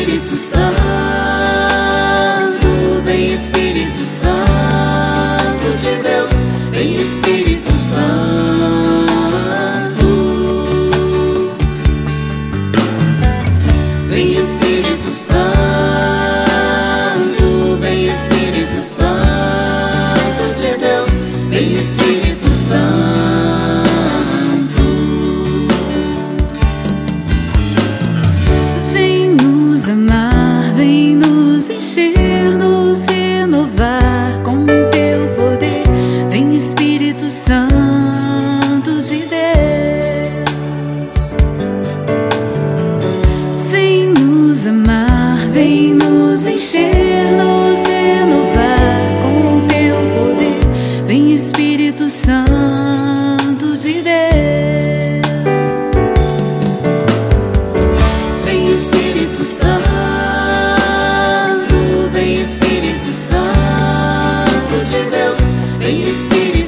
Espírito Santo, vem Espírito Santo de Deus, vem Espírito Santo. Vem Espírito Santo, nos encher, nos renovar com teu poder. Vem Espírito Santo de Deus. Vem nos amar, vem nos encher, em espírito.